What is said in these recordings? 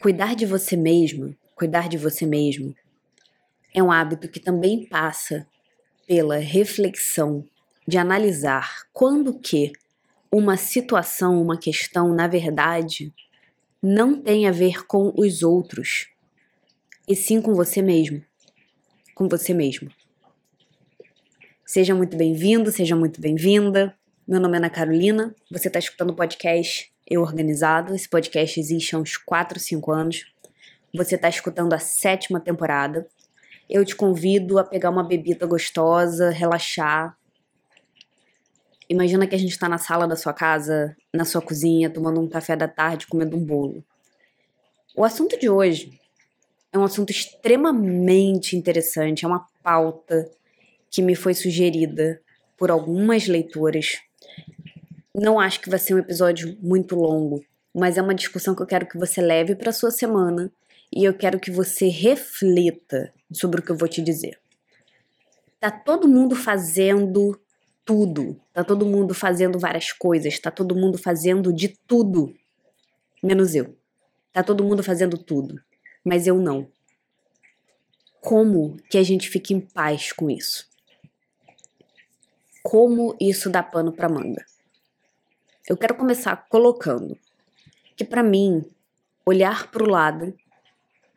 Cuidar de você mesma, cuidar de você mesmo, é um hábito que também passa pela reflexão de analisar quando que uma situação, uma questão, na verdade, não tem a ver com os outros, e sim com você mesmo. Com você mesmo. Seja muito bem-vindo, seja muito bem-vinda. Meu nome é Ana Carolina, você está escutando o podcast Eu Organizado. Esse podcast existe há uns 4, 5 anos. Você está escutando a sétima temporada. Eu te convido a pegar uma bebida gostosa, relaxar. Imagina que a gente está na sala da sua casa, na sua cozinha, tomando um café da tarde, comendo um bolo. O assunto de hoje é um assunto extremamente interessante, é uma pauta que me foi sugerida por algumas leitoras não acho que vai ser um episódio muito longo, mas é uma discussão que eu quero que você leve para sua semana e eu quero que você reflita sobre o que eu vou te dizer. Tá todo mundo fazendo tudo, tá todo mundo fazendo várias coisas, tá todo mundo fazendo de tudo, menos eu. Tá todo mundo fazendo tudo, mas eu não. Como que a gente fica em paz com isso? Como isso dá pano para manga? Eu quero começar colocando que para mim, olhar para o lado,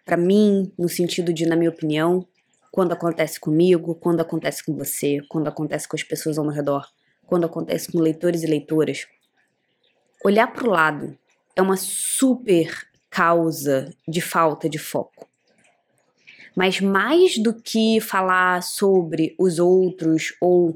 para mim, no sentido de, na minha opinião, quando acontece comigo, quando acontece com você, quando acontece com as pessoas ao meu redor, quando acontece com leitores e leitoras, olhar para o lado é uma super causa de falta de foco. Mas mais do que falar sobre os outros ou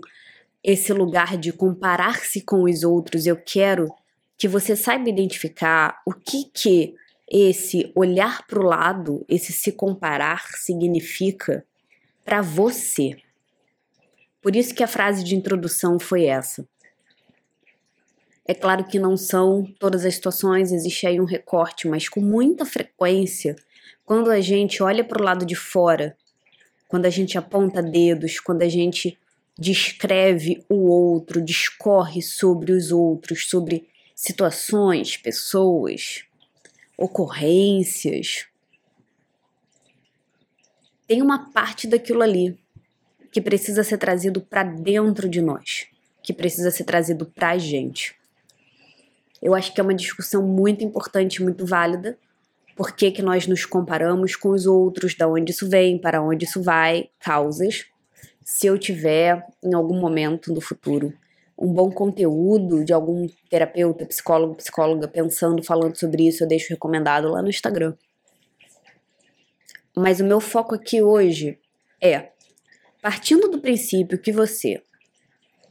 esse lugar de comparar-se com os outros, eu quero que você saiba identificar o que que esse olhar para o lado, esse se comparar significa para você. Por isso que a frase de introdução foi essa. É claro que não são todas as situações, existe aí um recorte, mas com muita frequência, quando a gente olha para o lado de fora, quando a gente aponta dedos, quando a gente descreve o outro, discorre sobre os outros, sobre situações, pessoas, ocorrências. Tem uma parte daquilo ali que precisa ser trazido para dentro de nós, que precisa ser trazido para a gente. Eu acho que é uma discussão muito importante, muito válida. Por que, que nós nos comparamos com os outros, da onde isso vem, para onde isso vai, causas se eu tiver em algum momento do futuro um bom conteúdo de algum terapeuta, psicólogo, psicóloga pensando, falando sobre isso, eu deixo recomendado lá no Instagram. Mas o meu foco aqui hoje é partindo do princípio que você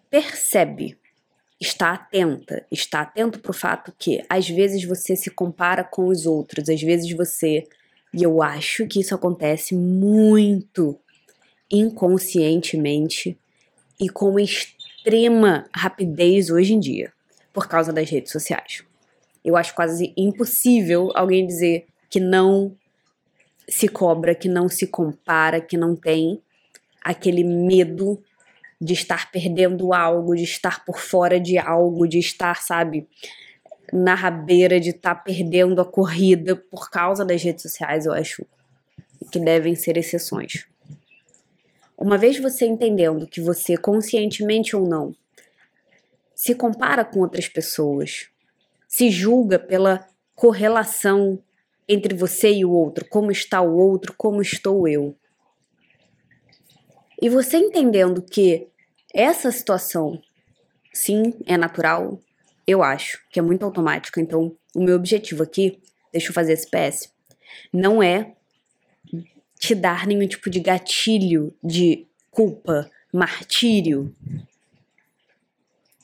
percebe, está atenta, está atento para o fato que às vezes você se compara com os outros, às vezes você, e eu acho que isso acontece muito inconscientemente e com extrema rapidez hoje em dia, por causa das redes sociais. Eu acho quase impossível alguém dizer que não se cobra, que não se compara, que não tem aquele medo de estar perdendo algo, de estar por fora de algo, de estar, sabe, na rabeira, de estar perdendo a corrida por causa das redes sociais, eu acho que devem ser exceções. Uma vez você entendendo que você, conscientemente ou não, se compara com outras pessoas, se julga pela correlação entre você e o outro, como está o outro, como estou eu. E você entendendo que essa situação, sim, é natural, eu acho que é muito automático. Então, o meu objetivo aqui, deixa eu fazer esse PS, não é te dar nenhum tipo de gatilho de culpa, martírio.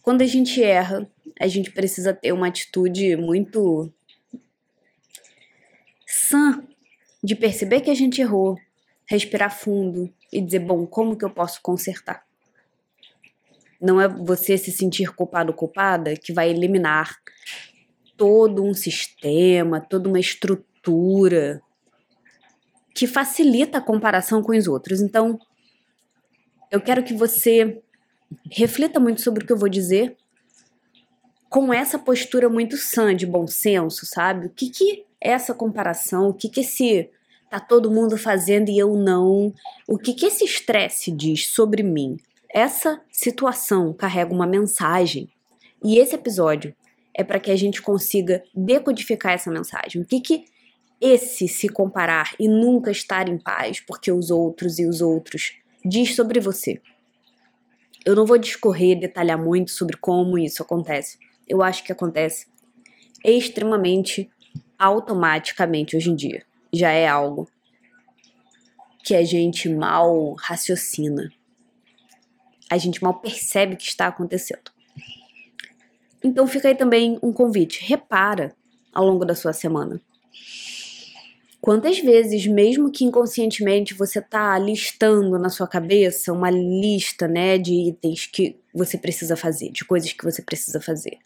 Quando a gente erra, a gente precisa ter uma atitude muito sã de perceber que a gente errou, respirar fundo e dizer, bom, como que eu posso consertar? Não é você se sentir culpado ou culpada que vai eliminar todo um sistema, toda uma estrutura que facilita a comparação com os outros. Então, eu quero que você reflita muito sobre o que eu vou dizer com essa postura muito sã de bom senso, sabe? O que, que essa comparação, o que que esse tá todo mundo fazendo e eu não, o que que esse estresse diz sobre mim? Essa situação carrega uma mensagem e esse episódio é para que a gente consiga decodificar essa mensagem. O que que esse se comparar e nunca estar em paz porque os outros e os outros diz sobre você? Eu não vou discorrer, detalhar muito sobre como isso acontece. Eu acho que acontece extremamente automaticamente hoje em dia. Já é algo que a gente mal raciocina. A gente mal percebe que está acontecendo. Então fica aí também um convite. Repara ao longo da sua semana. Quantas vezes, mesmo que inconscientemente, você está listando na sua cabeça uma lista, né, de itens que você precisa fazer, de coisas que você precisa fazer.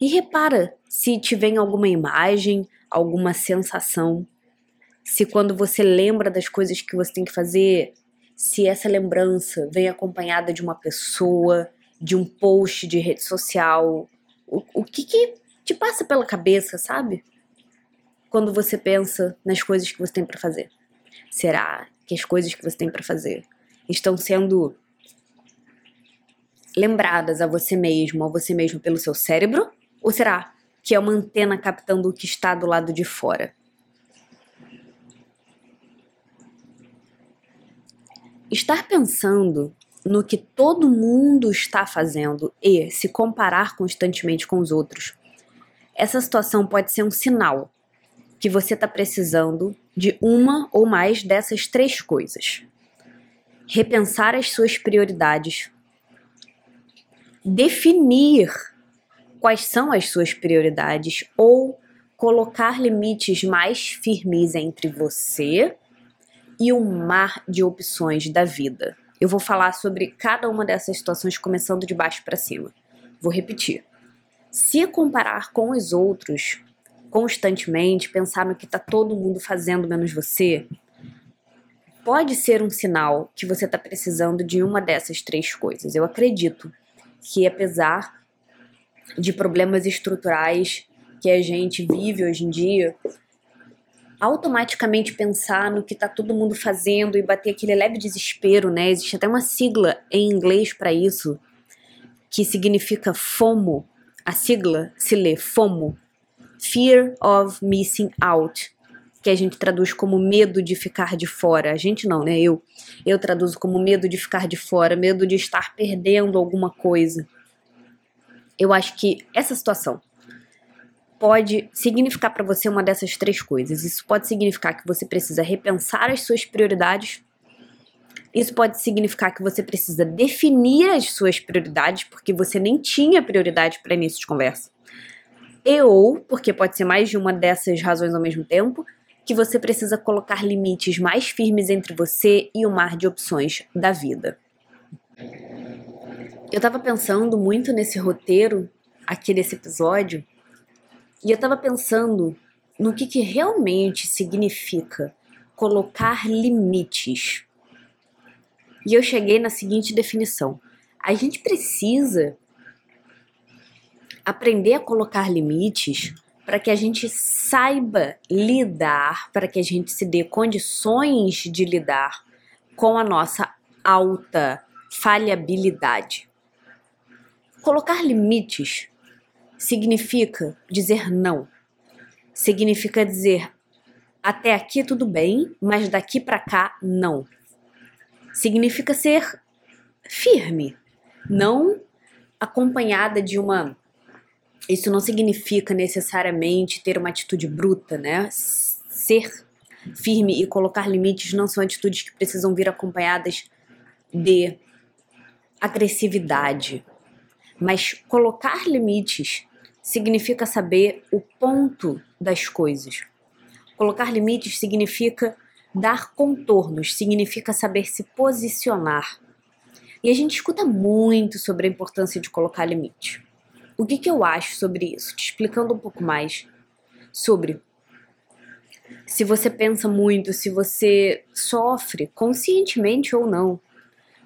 E repara se te vem alguma imagem, alguma sensação, se quando você lembra das coisas que você tem que fazer, se essa lembrança vem acompanhada de uma pessoa, de um post de rede social, o, o que que te passa pela cabeça, sabe? Quando você pensa nas coisas que você tem para fazer? Será que as coisas que você tem para fazer estão sendo lembradas a você mesmo, a você mesmo pelo seu cérebro? Ou será que é uma antena captando o que está do lado de fora? Estar pensando no que todo mundo está fazendo e se comparar constantemente com os outros. Essa situação pode ser um sinal que você está precisando de uma ou mais dessas três coisas: repensar as suas prioridades, definir quais são as suas prioridades ou colocar limites mais firmes entre você e o mar de opções da vida. Eu vou falar sobre cada uma dessas situações começando de baixo para cima. Vou repetir. Se comparar com os outros constantemente, pensar no que está todo mundo fazendo menos você, pode ser um sinal que você está precisando de uma dessas três coisas. Eu acredito que, apesar de problemas estruturais que a gente vive hoje em dia, automaticamente pensar no que está todo mundo fazendo e bater aquele leve desespero, né? Existe até uma sigla em inglês para isso que significa FOMO. A sigla se lê FOMO, Fear of Missing Out, que a gente traduz como medo de ficar de fora. A gente não, né? Eu, eu traduzo como medo de ficar de fora, medo de estar perdendo alguma coisa. Eu acho que essa situação pode significar para você uma dessas três coisas. Isso pode significar que você precisa repensar as suas prioridades. Isso pode significar que você precisa definir as suas prioridades, porque você nem tinha prioridade para início de conversa e ou, porque pode ser mais de uma dessas razões ao mesmo tempo, que você precisa colocar limites mais firmes entre você e o mar de opções da vida. Eu tava pensando muito nesse roteiro aqui desse episódio e eu tava pensando no que, que realmente significa colocar limites. E eu cheguei na seguinte definição: a gente precisa aprender a colocar limites para que a gente saiba lidar, para que a gente se dê condições de lidar com a nossa alta falhabilidade. Colocar limites significa dizer não. Significa dizer até aqui tudo bem, mas daqui para cá não. Significa ser firme, não acompanhada de uma isso não significa necessariamente ter uma atitude bruta, né? Ser firme e colocar limites não são atitudes que precisam vir acompanhadas de agressividade. Mas colocar limites significa saber o ponto das coisas. Colocar limites significa dar contornos, significa saber se posicionar. E a gente escuta muito sobre a importância de colocar limite. O que, que eu acho sobre isso? Te explicando um pouco mais sobre se você pensa muito, se você sofre, conscientemente ou não,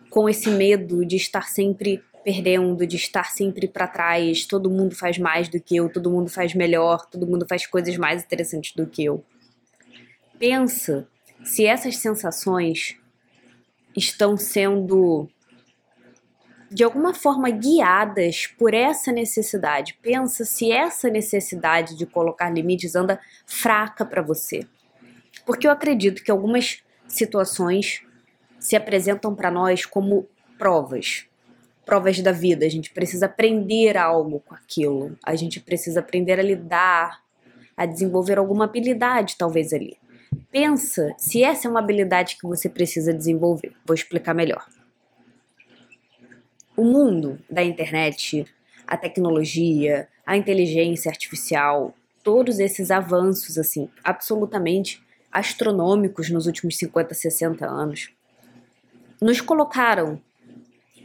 com esse medo de estar sempre perdendo, de estar sempre para trás, todo mundo faz mais do que eu, todo mundo faz melhor, todo mundo faz coisas mais interessantes do que eu. Pensa se essas sensações estão sendo de alguma forma guiadas por essa necessidade. Pensa se essa necessidade de colocar limites anda fraca para você. Porque eu acredito que algumas situações se apresentam para nós como provas. Provas da vida. A gente precisa aprender algo com aquilo. A gente precisa aprender a lidar, a desenvolver alguma habilidade, talvez ali. Pensa se essa é uma habilidade que você precisa desenvolver. Vou explicar melhor. O mundo da internet, a tecnologia, a inteligência artificial, todos esses avanços assim, absolutamente astronômicos nos últimos 50, 60 anos, nos colocaram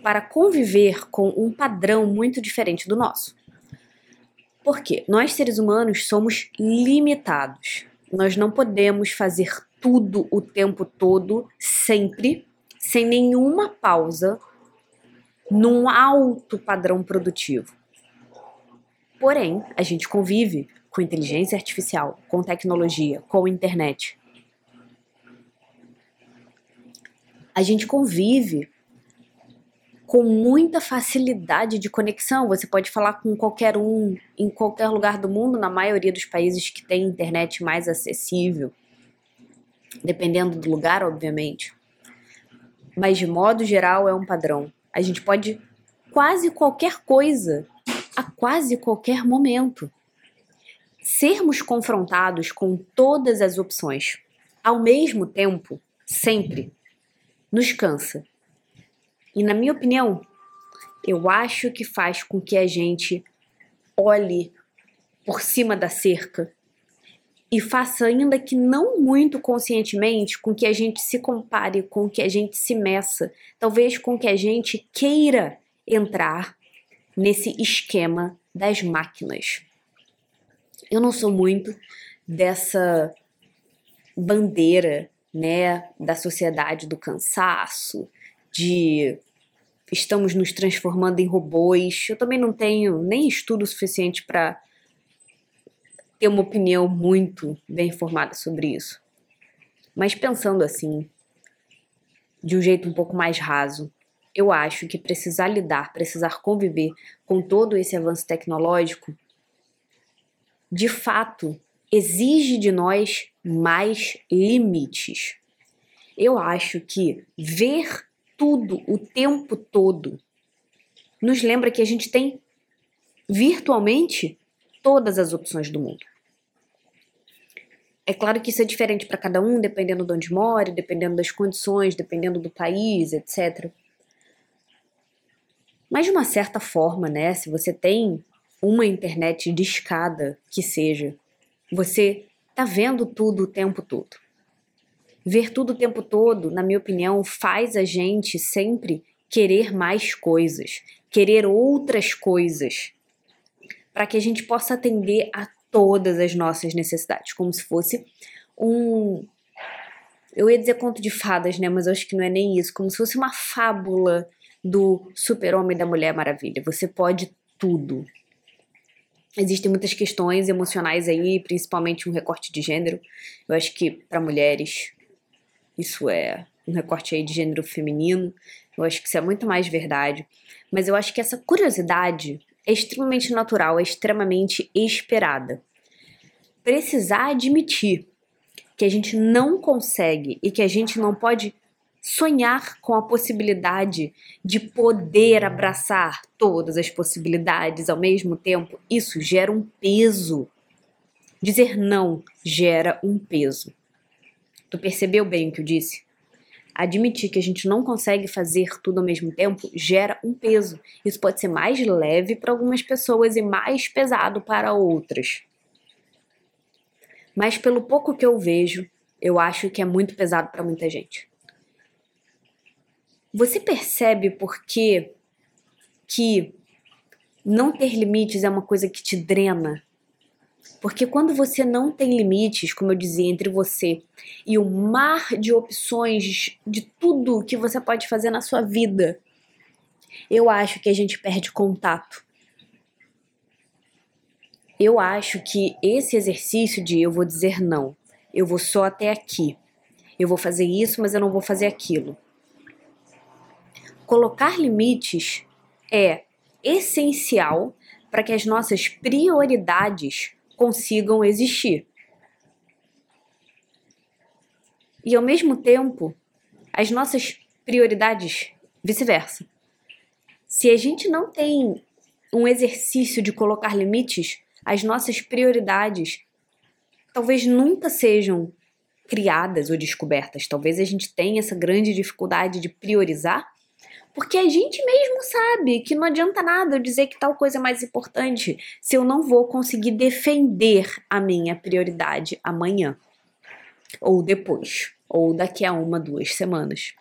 para conviver com um padrão muito diferente do nosso. Porque nós seres humanos somos limitados. Nós não podemos fazer tudo o tempo todo, sempre, sem nenhuma pausa, num alto padrão produtivo. Porém, a gente convive com inteligência artificial, com tecnologia, com internet. A gente convive com muita facilidade de conexão. Você pode falar com qualquer um em qualquer lugar do mundo, na maioria dos países que tem internet mais acessível, dependendo do lugar, obviamente. Mas de modo geral é um padrão. A gente pode quase qualquer coisa a quase qualquer momento sermos confrontados com todas as opções ao mesmo tempo, sempre, nos cansa. E na minha opinião, eu acho que faz com que a gente olhe por cima da cerca e faça, ainda que não muito conscientemente, com que a gente se compare, com que a gente se meça, talvez com que a gente queira entrar nesse esquema das máquinas. Eu não sou muito dessa bandeira, né, da sociedade do cansaço, de estamos nos transformando em robôs. Eu também não tenho nem estudo suficiente para ter uma opinião muito bem formada sobre isso. Mas pensando assim, de um jeito um pouco mais raso, eu acho que precisar lidar, precisar conviver com todo esse avanço tecnológico de fato, exige de nós mais limites. Eu acho que ver tudo o tempo todo nos lembra que a gente tem virtualmente todas as opções do mundo. É claro que isso é diferente para cada um, dependendo de onde mora, dependendo das condições, dependendo do país, etc. Mas de uma certa forma, né, se você tem uma internet de escada que seja, você tá vendo tudo o tempo todo. Ver tudo o tempo todo, na minha opinião, faz a gente sempre querer mais coisas, querer outras coisas, para que a gente possa atender a todas as nossas necessidades, como se fosse um. Eu ia dizer conto de fadas, né? Mas eu acho que não é nem isso. Como se fosse uma fábula do super-homem da Mulher Maravilha. Você pode tudo. Existem muitas questões emocionais aí, principalmente um recorte de gênero. Eu acho que para mulheres isso é um recorte aí de gênero feminino. Eu acho que isso é muito mais verdade. Mas eu acho que essa curiosidade é extremamente natural, é extremamente esperada. Precisar admitir que a gente não consegue e que a gente não pode sonhar com a possibilidade de poder abraçar todas as possibilidades ao mesmo tempo, isso gera um peso. Dizer não gera um peso. Tu percebeu bem o que eu disse? Admitir que a gente não consegue fazer tudo ao mesmo tempo gera um peso. Isso pode ser mais leve para algumas pessoas e mais pesado para outras. Mas pelo pouco que eu vejo, eu acho que é muito pesado para muita gente. Você percebe por que, que não ter limites é uma coisa que te drena? Porque quando você não tem limites, como eu dizia, entre você e o mar de opções de tudo que você pode fazer na sua vida, Eu acho que a gente perde contato. Eu acho que esse exercício de eu vou dizer não, eu vou só até aqui, eu vou fazer isso, mas eu não vou fazer aquilo. Colocar limites é essencial para que as nossas prioridades consigam existir. E ao mesmo tempo, as nossas prioridades vice-versa. Se a gente não tem um exercício de colocar limites, as nossas prioridades talvez nunca sejam criadas ou descobertas. Talvez a gente tenha essa grande dificuldade de priorizar, porque a gente mesmo sabe que não adianta nada eu dizer que tal coisa é mais importante se eu não vou conseguir defender a minha prioridade amanhã, ou depois, ou daqui a uma, duas semanas.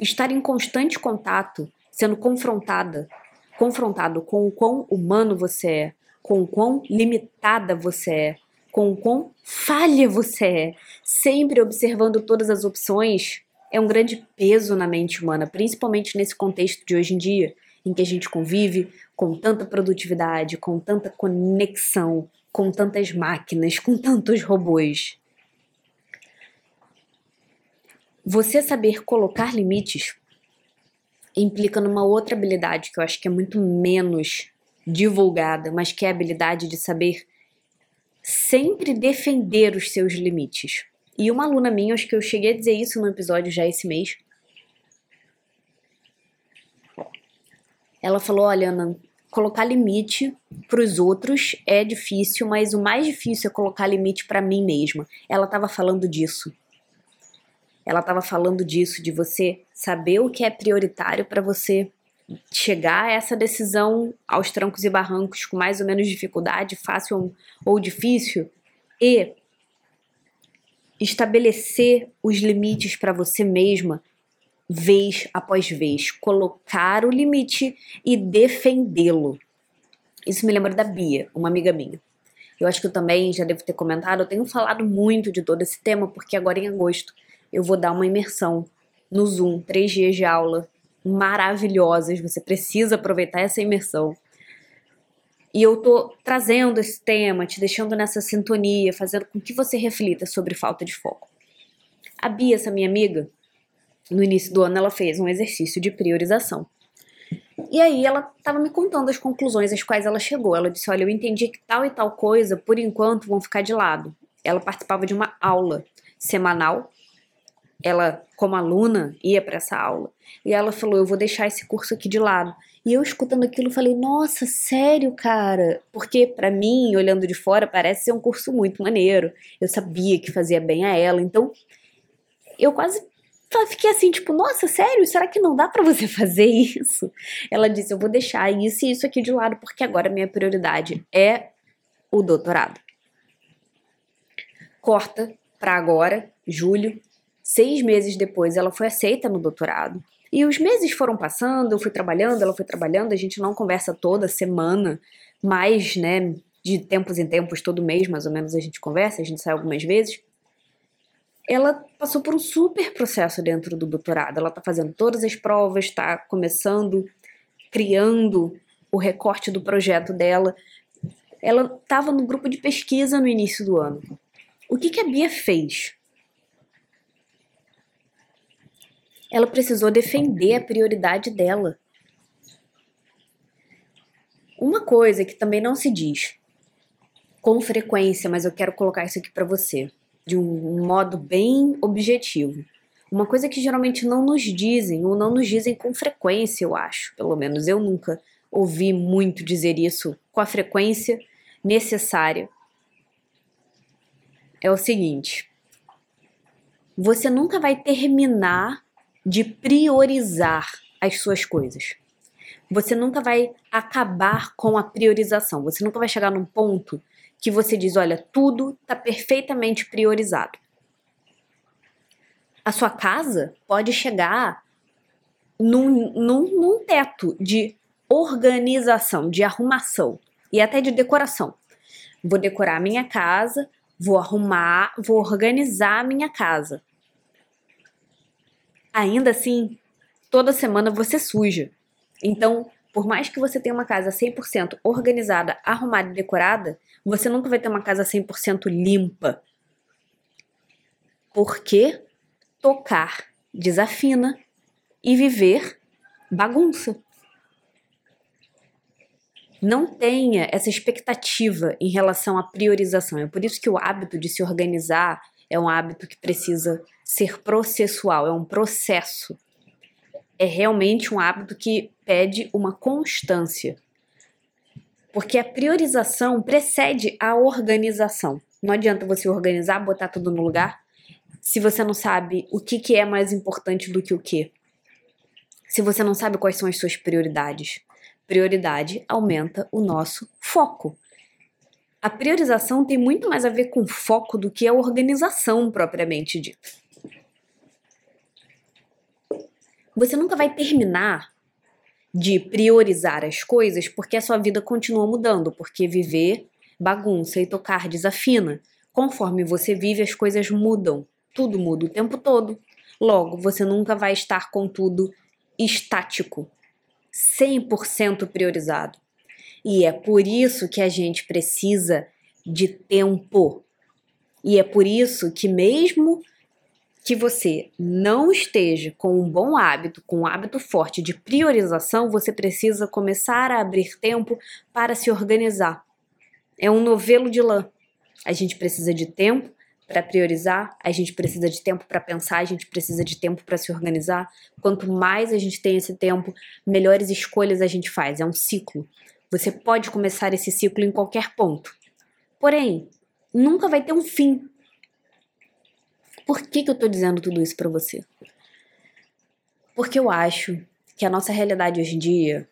Estar em constante contato, sendo confrontada, confrontado com o quão humano você é, com o quão limitada você é, com o quão falha você é, sempre observando todas as opções, é um grande peso na mente humana, principalmente nesse contexto de hoje em dia, em que a gente convive com tanta produtividade, com tanta conexão, com tantas máquinas, com tantos robôs. Você saber colocar limites implica numa outra habilidade que eu acho que é muito menos divulgada, mas que é a habilidade de saber sempre defender os seus limites. E uma aluna minha, acho que eu cheguei a dizer isso no episódio já esse mês. Ela falou: Olha, Ana, colocar limite para os outros é difícil, mas o mais difícil é colocar limite para mim mesma. Ela estava falando disso. Ela estava falando disso, de você saber o que é prioritário para você chegar a essa decisão aos trancos e barrancos com mais ou menos dificuldade, fácil ou difícil, e estabelecer os limites para você mesma vez após vez, colocar o limite e defendê-lo. Isso me lembra da Bia, uma amiga minha. Eu acho que eu também já devo ter comentado, eu tenho falado muito de todo esse tema porque agora em agosto eu vou dar uma imersão no Zoom, três dias de aula maravilhosas. Você precisa aproveitar essa imersão. E eu tô trazendo esse tema, te deixando nessa sintonia, fazendo com que você reflita sobre falta de foco. A Bia, essa minha amiga, no início do ano ela fez um exercício de priorização. E aí ela estava me contando as conclusões às quais ela chegou. Ela disse: "Olha, eu entendi que tal e tal coisa, por enquanto, vão ficar de lado". Ela participava de uma aula semanal ela, como aluna, ia para essa aula. E ela falou: Eu vou deixar esse curso aqui de lado. E eu escutando aquilo, falei: Nossa, sério, cara? Porque para mim, olhando de fora, parece ser um curso muito maneiro. Eu sabia que fazia bem a ela. Então, eu quase fiquei assim, tipo, nossa, sério? Será que não dá para você fazer isso? Ela disse: Eu vou deixar isso e isso aqui de lado, porque agora minha prioridade é o doutorado. Corta para agora, julho, Seis meses depois, ela foi aceita no doutorado. E os meses foram passando, eu fui trabalhando, ela foi trabalhando, a gente não conversa toda semana, mas, né, de tempos em tempos, todo mês mais ou menos a gente conversa, a gente sai algumas vezes. Ela passou por um super processo dentro do doutorado. Ela está fazendo todas as provas, está começando, criando o recorte do projeto dela. Ela estava no grupo de pesquisa no início do ano. O que, que a Bia fez? Ela precisou defender a prioridade dela. Uma coisa que também não se diz com frequência, mas eu quero colocar isso aqui para você, de um modo bem objetivo. Uma coisa que geralmente não nos dizem, ou não nos dizem com frequência, eu acho. Pelo menos eu nunca ouvi muito dizer isso com a frequência necessária. É o seguinte: você nunca vai terminar de priorizar as suas coisas. Você nunca vai acabar com a priorização. Você nunca vai chegar num ponto que você diz: olha, tudo está perfeitamente priorizado. A sua casa pode chegar num, num, num teto de organização, de arrumação e até de decoração. Vou decorar a minha casa, vou arrumar, vou organizar a minha casa ainda assim, toda semana você suja. Então, por mais que você tenha uma casa 100% organizada, arrumada e decorada, você nunca vai ter uma casa 100% limpa. Porque tocar desafina e viver bagunça. Não tenha essa expectativa em relação à priorização. É por isso que o hábito de se organizar é um hábito que precisa ser processual, é um processo. É realmente um hábito que pede uma constância. Porque a priorização precede a organização. Não adianta você organizar, botar tudo no lugar, se você não sabe o que, que é mais importante do que o que. Se você não sabe quais são as suas prioridades. Prioridade aumenta o nosso foco. A priorização tem muito mais a ver com foco do que a organização propriamente dita. Você nunca vai terminar de priorizar as coisas porque a sua vida continua mudando, porque viver bagunça e tocar desafina. Conforme você vive, as coisas mudam. Tudo muda o tempo todo. Logo, você nunca vai estar com tudo estático, 100% priorizado. E é por isso que a gente precisa de tempo. E é por isso que, mesmo que você não esteja com um bom hábito, com um hábito forte de priorização, você precisa começar a abrir tempo para se organizar. É um novelo de lã. A gente precisa de tempo para priorizar, a gente precisa de tempo para pensar, a gente precisa de tempo para se organizar. Quanto mais a gente tem esse tempo, melhores escolhas a gente faz. É um ciclo. Você pode começar esse ciclo em qualquer ponto. Porém, nunca vai ter um fim. Por que, que eu estou dizendo tudo isso para você? Porque eu acho que a nossa realidade hoje em dia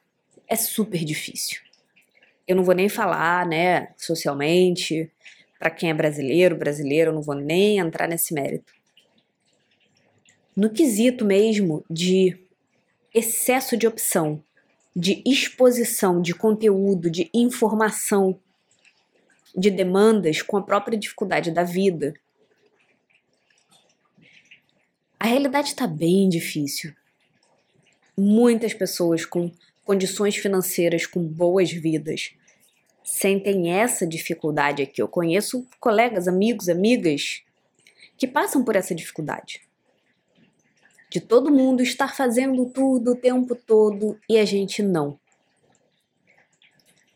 é super difícil. Eu não vou nem falar, né, socialmente, para quem é brasileiro, brasileiro, eu não vou nem entrar nesse mérito. No quesito mesmo de excesso de opção, de exposição de conteúdo, de informação, de demandas com a própria dificuldade da vida. A realidade está bem difícil. Muitas pessoas com condições financeiras com boas vidas sentem essa dificuldade aqui. Eu conheço colegas, amigos, amigas que passam por essa dificuldade de todo mundo estar fazendo tudo o tempo todo e a gente não.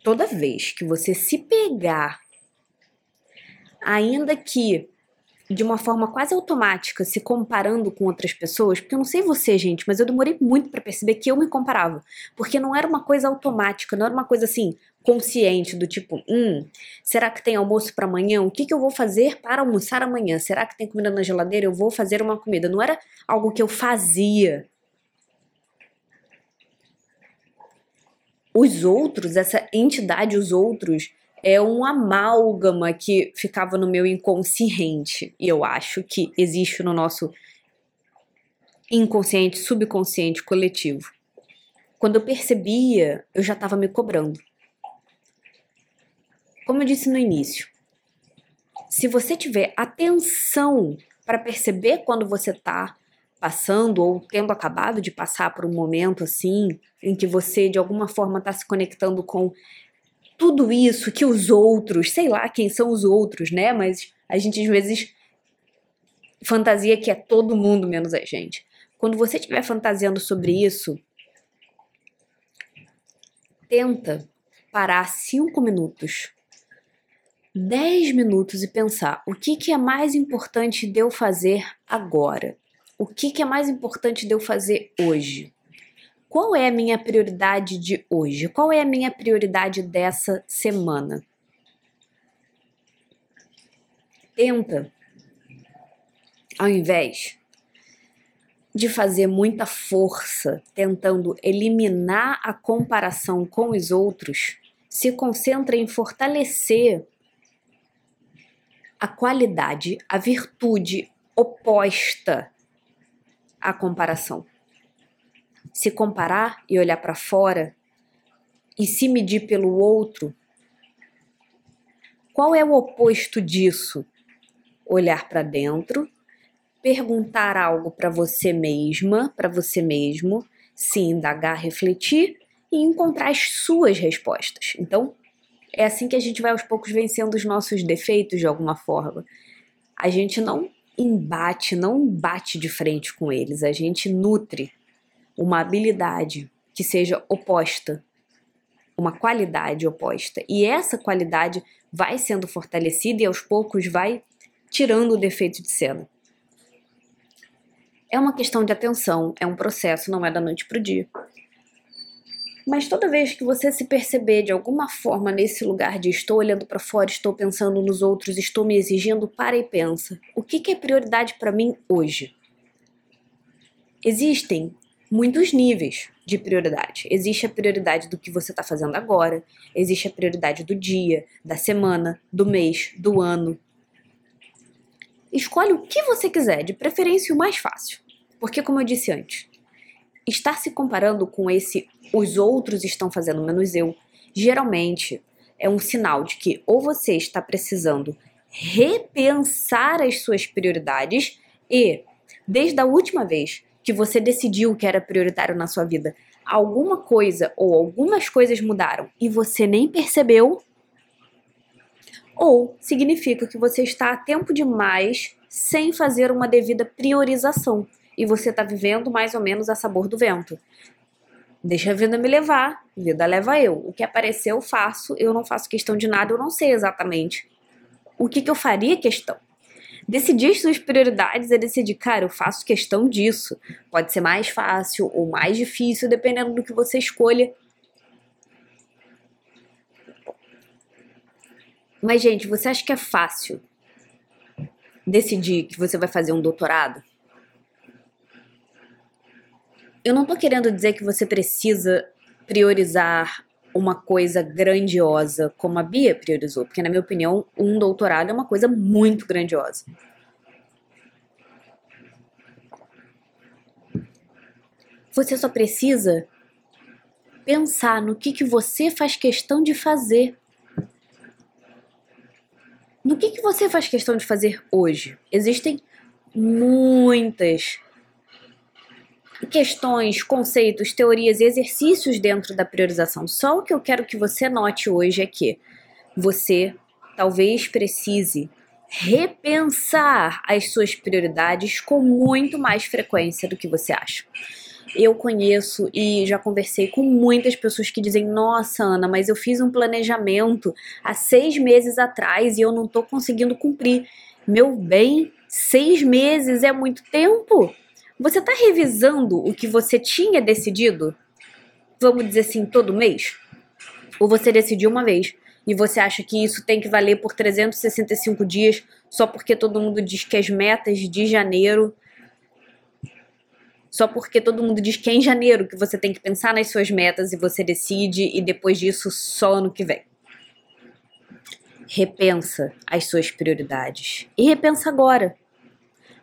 Toda vez que você se pegar, ainda que de uma forma quase automática, se comparando com outras pessoas, porque eu não sei você, gente, mas eu demorei muito para perceber que eu me comparava, porque não era uma coisa automática, não era uma coisa assim, consciente do tipo, hum, será que tem almoço para amanhã? O que, que eu vou fazer para almoçar amanhã? Será que tem comida na geladeira? Eu vou fazer uma comida. Não era algo que eu fazia. Os outros, essa entidade, os outros, é um amálgama que ficava no meu inconsciente. E eu acho que existe no nosso inconsciente, subconsciente coletivo. Quando eu percebia, eu já estava me cobrando. Como eu disse no início, se você tiver atenção para perceber quando você está passando ou tendo acabado de passar por um momento assim, em que você de alguma forma está se conectando com tudo isso que os outros, sei lá quem são os outros, né? Mas a gente às vezes fantasia que é todo mundo menos a gente. Quando você estiver fantasiando sobre isso, tenta parar cinco minutos 10 minutos e pensar o que, que é mais importante de eu fazer agora? O que, que é mais importante de eu fazer hoje? Qual é a minha prioridade de hoje? Qual é a minha prioridade dessa semana? Tenta, ao invés de fazer muita força tentando eliminar a comparação com os outros, se concentra em fortalecer a qualidade, a virtude oposta à comparação. Se comparar e olhar para fora e se medir pelo outro, qual é o oposto disso? Olhar para dentro, perguntar algo para você mesma, para você mesmo, se indagar, refletir e encontrar as suas respostas. Então, é assim que a gente vai aos poucos vencendo os nossos defeitos de alguma forma. A gente não embate, não bate de frente com eles, a gente nutre uma habilidade que seja oposta, uma qualidade oposta. E essa qualidade vai sendo fortalecida e aos poucos vai tirando o defeito de cena. É uma questão de atenção, é um processo, não é da noite para o dia. Mas toda vez que você se perceber de alguma forma nesse lugar de estou olhando para fora, estou pensando nos outros, estou me exigindo, para e pensa. O que, que é prioridade para mim hoje? Existem muitos níveis de prioridade. Existe a prioridade do que você está fazendo agora, existe a prioridade do dia, da semana, do mês, do ano. Escolhe o que você quiser, de preferência o mais fácil. Porque, como eu disse antes, estar se comparando com esse os outros estão fazendo menos eu, geralmente é um sinal de que ou você está precisando repensar as suas prioridades e, desde a última vez que você decidiu que era prioritário na sua vida, alguma coisa ou algumas coisas mudaram e você nem percebeu, ou significa que você está a tempo demais sem fazer uma devida priorização e você está vivendo mais ou menos a sabor do vento. Deixa a vida me levar, vida leva eu. O que aparecer eu faço, eu não faço questão de nada, eu não sei exatamente o que, que eu faria questão. Decidir suas prioridades é decidir, cara, eu faço questão disso. Pode ser mais fácil ou mais difícil, dependendo do que você escolha. Mas, gente, você acha que é fácil decidir que você vai fazer um doutorado? Eu não tô querendo dizer que você precisa priorizar uma coisa grandiosa como a Bia priorizou, porque na minha opinião, um doutorado é uma coisa muito grandiosa. Você só precisa pensar no que, que você faz questão de fazer. No que, que você faz questão de fazer hoje? Existem muitas questões, conceitos, teorias e exercícios dentro da priorização. Só o que eu quero que você note hoje é que você talvez precise repensar as suas prioridades com muito mais frequência do que você acha. Eu conheço e já conversei com muitas pessoas que dizem: Nossa, Ana, mas eu fiz um planejamento há seis meses atrás e eu não estou conseguindo cumprir. Meu bem, seis meses é muito tempo. Você está revisando o que você tinha decidido, vamos dizer assim, todo mês? Ou você decidiu uma vez e você acha que isso tem que valer por 365 dias só porque todo mundo diz que as metas de janeiro. Só porque todo mundo diz que é em janeiro que você tem que pensar nas suas metas e você decide, e depois disso só ano que vem. Repensa as suas prioridades. E repensa agora.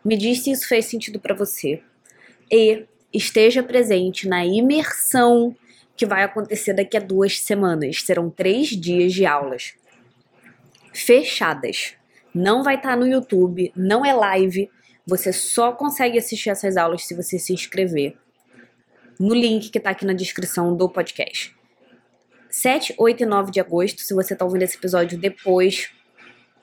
Me diz se isso fez sentido para você e esteja presente na imersão que vai acontecer daqui a duas semanas. Serão três dias de aulas fechadas. Não vai estar tá no YouTube, não é live. Você só consegue assistir essas aulas se você se inscrever no link que está aqui na descrição do podcast. 7, 8 e 9 de agosto, se você está ouvindo esse episódio depois,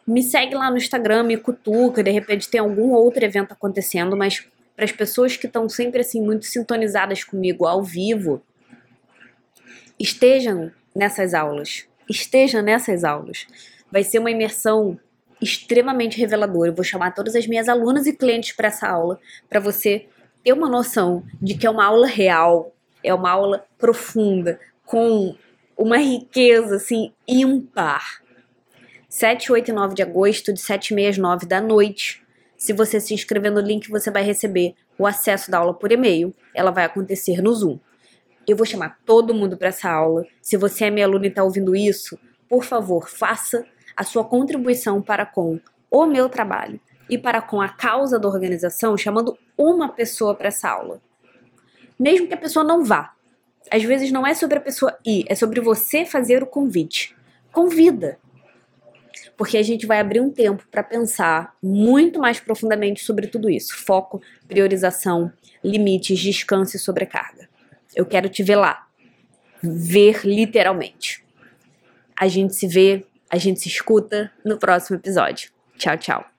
me segue lá no Instagram, me cutuca, de repente tem algum outro evento acontecendo, mas para as pessoas que estão sempre assim muito sintonizadas comigo ao vivo, estejam nessas aulas. Estejam nessas aulas. Vai ser uma imersão extremamente reveladora. Eu vou chamar todas as minhas alunas e clientes para essa aula, para você ter uma noção de que é uma aula real, é uma aula profunda, com uma riqueza assim ímpar. 7, 8 e 9 de agosto, de 7 e meia às 9 da noite. Se você se inscrever no link, você vai receber o acesso da aula por e-mail. Ela vai acontecer no Zoom. Eu vou chamar todo mundo para essa aula. Se você é minha aluna e está ouvindo isso, por favor, faça a sua contribuição para com o meu trabalho e para com a causa da organização, chamando uma pessoa para essa aula. Mesmo que a pessoa não vá. Às vezes não é sobre a pessoa ir, é sobre você fazer o convite. Convida porque a gente vai abrir um tempo para pensar muito mais profundamente sobre tudo isso: foco, priorização, limites, descanso e sobrecarga. Eu quero te ver lá, ver literalmente. A gente se vê, a gente se escuta no próximo episódio. Tchau, tchau.